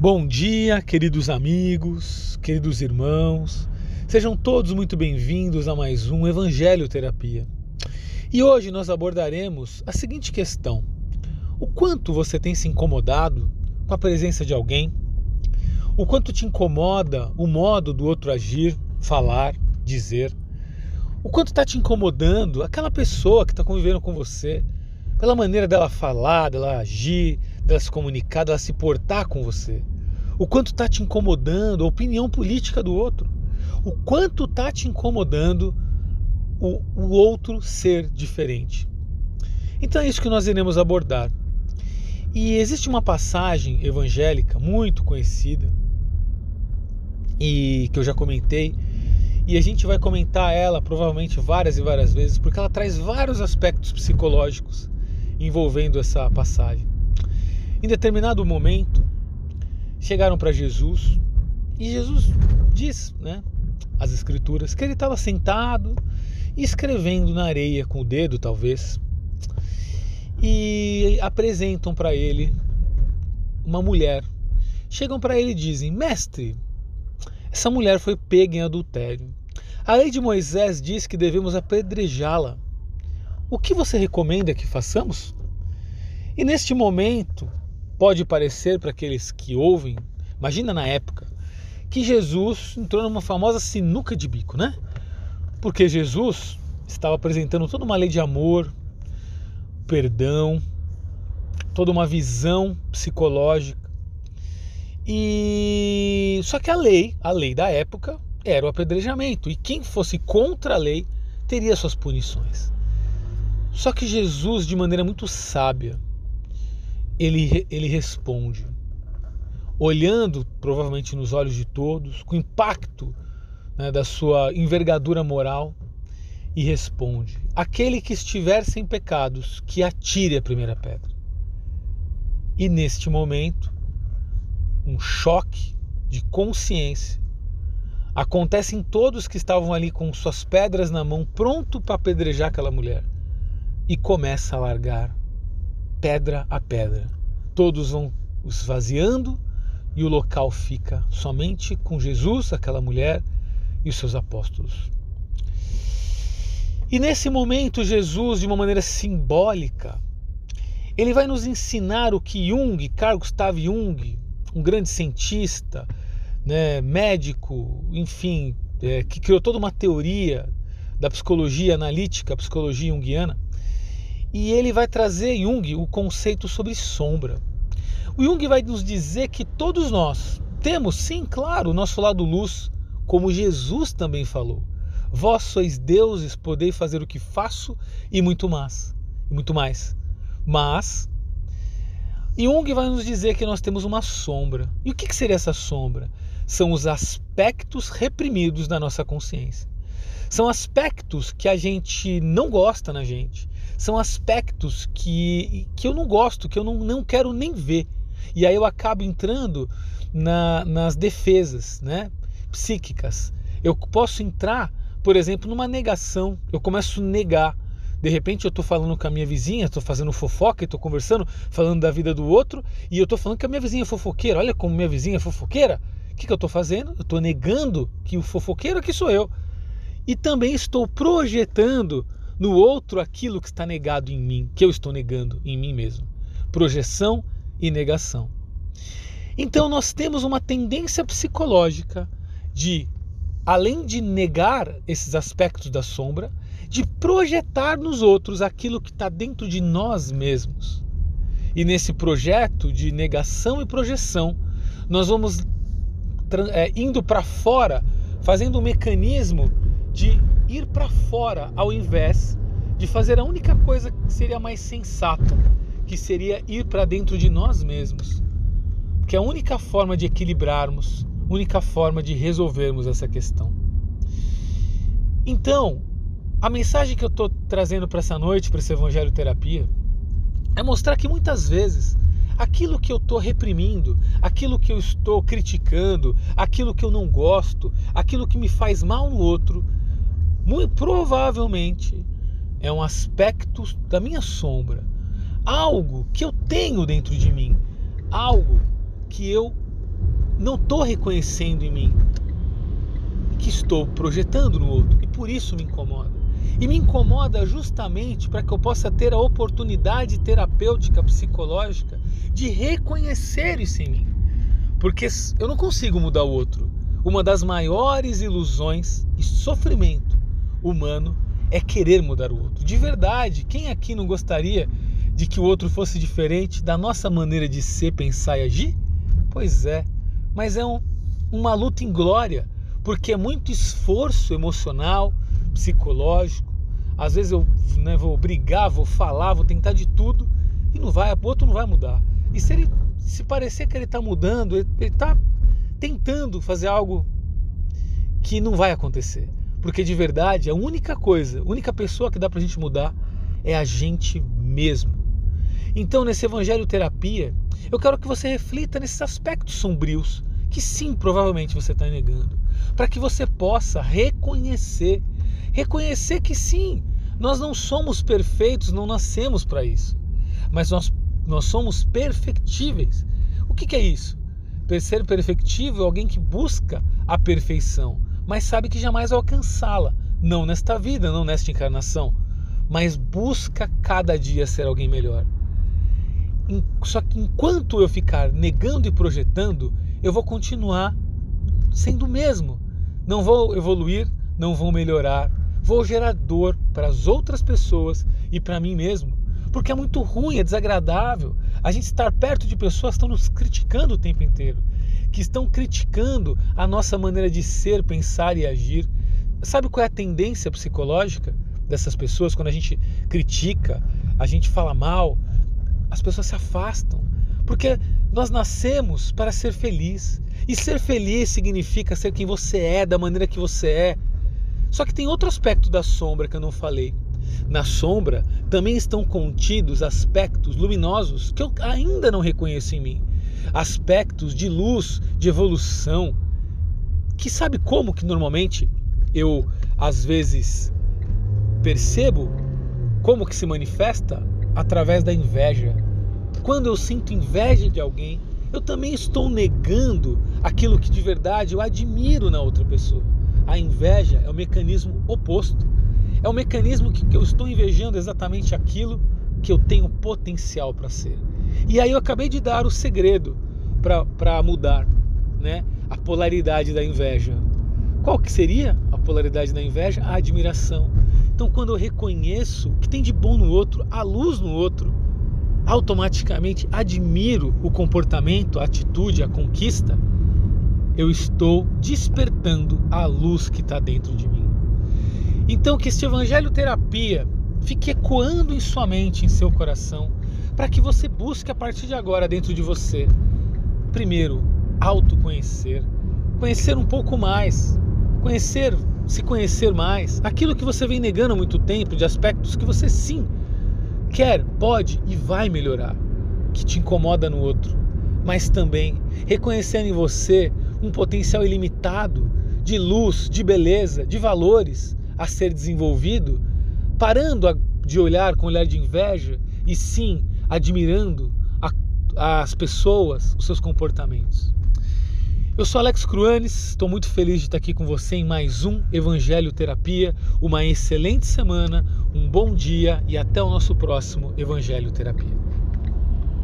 Bom dia, queridos amigos, queridos irmãos. Sejam todos muito bem-vindos a mais um Evangelho Terapia. E hoje nós abordaremos a seguinte questão: O quanto você tem se incomodado com a presença de alguém? O quanto te incomoda o modo do outro agir, falar, dizer? O quanto está te incomodando aquela pessoa que está convivendo com você, pela maneira dela falar, dela agir, dela se comunicar, dela se portar com você? O quanto está te incomodando a opinião política do outro? O quanto está te incomodando o, o outro ser diferente? Então é isso que nós iremos abordar. E existe uma passagem evangélica muito conhecida e que eu já comentei, e a gente vai comentar ela provavelmente várias e várias vezes, porque ela traz vários aspectos psicológicos envolvendo essa passagem. Em determinado momento, chegaram para Jesus e Jesus diz, né, as escrituras, que ele estava sentado escrevendo na areia com o dedo, talvez, e apresentam para ele uma mulher. Chegam para ele e dizem: Mestre, essa mulher foi pega em adultério. A lei de Moisés diz que devemos apedrejá-la. O que você recomenda que façamos? E neste momento, pode parecer para aqueles que ouvem, imagina na época, que Jesus entrou numa famosa sinuca de bico, né? Porque Jesus estava apresentando toda uma lei de amor, perdão, toda uma visão psicológica. E só que a lei, a lei da época, era o apedrejamento, e quem fosse contra a lei teria suas punições. Só que Jesus, de maneira muito sábia, ele, ele responde, olhando provavelmente nos olhos de todos, com impacto né, da sua envergadura moral, e responde: Aquele que estiver sem pecados, que atire a primeira pedra. E neste momento, um choque de consciência acontece em todos que estavam ali com suas pedras na mão, pronto para apedrejar aquela mulher, e começa a largar pedra a pedra. Todos vão esvaziando e o local fica somente com Jesus, aquela mulher e os seus apóstolos. E nesse momento, Jesus, de uma maneira simbólica, ele vai nos ensinar o que Jung, Carl Gustav Jung, um grande cientista, né, médico, enfim, é, que criou toda uma teoria da psicologia analítica, psicologia junguiana, e ele vai trazer Jung o conceito sobre sombra. O Jung vai nos dizer que todos nós temos, sim, claro, o nosso lado luz, como Jesus também falou. Vós sois deuses, podeis fazer o que faço e muito mais. E muito mais. Mas Jung vai nos dizer que nós temos uma sombra. E o que seria essa sombra? São os aspectos reprimidos da nossa consciência. São aspectos que a gente não gosta na gente, são aspectos que, que eu não gosto, que eu não, não quero nem ver. E aí eu acabo entrando na, nas defesas né, psíquicas. Eu posso entrar, por exemplo, numa negação. Eu começo a negar. De repente eu estou falando com a minha vizinha, estou fazendo fofoca, estou conversando, falando da vida do outro, e eu estou falando que a minha vizinha é fofoqueira. Olha como minha vizinha é fofoqueira. O que, que eu estou fazendo? Eu estou negando que o fofoqueiro aqui sou eu. E também estou projetando no outro aquilo que está negado em mim, que eu estou negando em mim mesmo. Projeção e negação. Então nós temos uma tendência psicológica de, além de negar esses aspectos da sombra, de projetar nos outros aquilo que está dentro de nós mesmos. E nesse projeto de negação e projeção, nós vamos é, indo para fora, fazendo um mecanismo de ir para fora ao invés de fazer a única coisa que seria mais sensata, que seria ir para dentro de nós mesmos. Que é a única forma de equilibrarmos, única forma de resolvermos essa questão. Então, a mensagem que eu estou trazendo para essa noite, para esse Evangelho Terapia, é mostrar que muitas vezes aquilo que eu estou reprimindo, aquilo que eu estou criticando, aquilo que eu não gosto, aquilo que me faz mal no outro, muito provavelmente é um aspecto da minha sombra, algo que eu tenho dentro de mim, algo que eu não estou reconhecendo em mim que estou projetando no outro e por isso me incomoda. E me incomoda justamente para que eu possa ter a oportunidade terapêutica, psicológica de reconhecer isso em mim. Porque eu não consigo mudar o outro. Uma das maiores ilusões e sofrimento humano é querer mudar o outro. De verdade, quem aqui não gostaria de que o outro fosse diferente da nossa maneira de ser, pensar e agir? Pois é, mas é um, uma luta em glória, porque é muito esforço emocional, psicológico. Às vezes eu né, vou brigar, vou falar, vou tentar de tudo e não vai, o outro não vai mudar. E se ele se parecer que ele está mudando, ele está tentando fazer algo que não vai acontecer. Porque de verdade, a única coisa, a única pessoa que dá para a gente mudar é a gente mesmo. Então, nesse Evangelho Terapia, eu quero que você reflita nesses aspectos sombrios que sim, provavelmente você está negando, para que você possa reconhecer, reconhecer que sim, nós não somos perfeitos, não nascemos para isso, mas nós, nós somos perfectíveis. O que, que é isso? Ser perfectível é alguém que busca a perfeição, mas sabe que jamais alcançá-la, não nesta vida, não nesta encarnação, mas busca cada dia ser alguém melhor. Só que enquanto eu ficar negando e projetando, eu vou continuar sendo o mesmo. Não vou evoluir, não vou melhorar, vou gerar dor para as outras pessoas e para mim mesmo. Porque é muito ruim, é desagradável a gente estar perto de pessoas que estão nos criticando o tempo inteiro, que estão criticando a nossa maneira de ser, pensar e agir. Sabe qual é a tendência psicológica dessas pessoas quando a gente critica, a gente fala mal, as pessoas se afastam. Porque nós nascemos para ser feliz. E ser feliz significa ser quem você é, da maneira que você é. Só que tem outro aspecto da sombra que eu não falei. Na sombra também estão contidos aspectos luminosos que eu ainda não reconheço em mim. Aspectos de luz, de evolução, que sabe como que normalmente eu às vezes percebo como que se manifesta através da inveja. Quando eu sinto inveja de alguém, eu também estou negando aquilo que de verdade eu admiro na outra pessoa. A inveja é o mecanismo oposto. É o mecanismo que eu estou invejando exatamente aquilo que eu tenho potencial para ser. E aí eu acabei de dar o segredo para mudar né, a polaridade da inveja. Qual que seria a polaridade da inveja? A admiração. Então, quando eu reconheço o que tem de bom no outro, a luz no outro, automaticamente admiro o comportamento, a atitude, a conquista, eu estou despertando a luz que está dentro de mim. Então, que este Evangelho Terapia fique ecoando em sua mente, em seu coração, para que você busque a partir de agora dentro de você, primeiro, autoconhecer, conhecer um pouco mais, conhecer se conhecer mais, aquilo que você vem negando há muito tempo, de aspectos que você sim quer, pode e vai melhorar, que te incomoda no outro, mas também reconhecendo em você um potencial ilimitado de luz, de beleza, de valores a ser desenvolvido, parando de olhar com olhar de inveja e sim admirando a, as pessoas, os seus comportamentos. Eu sou Alex Cruanes, estou muito feliz de estar aqui com você em mais um Evangelho Terapia. Uma excelente semana, um bom dia e até o nosso próximo Evangelho Terapia.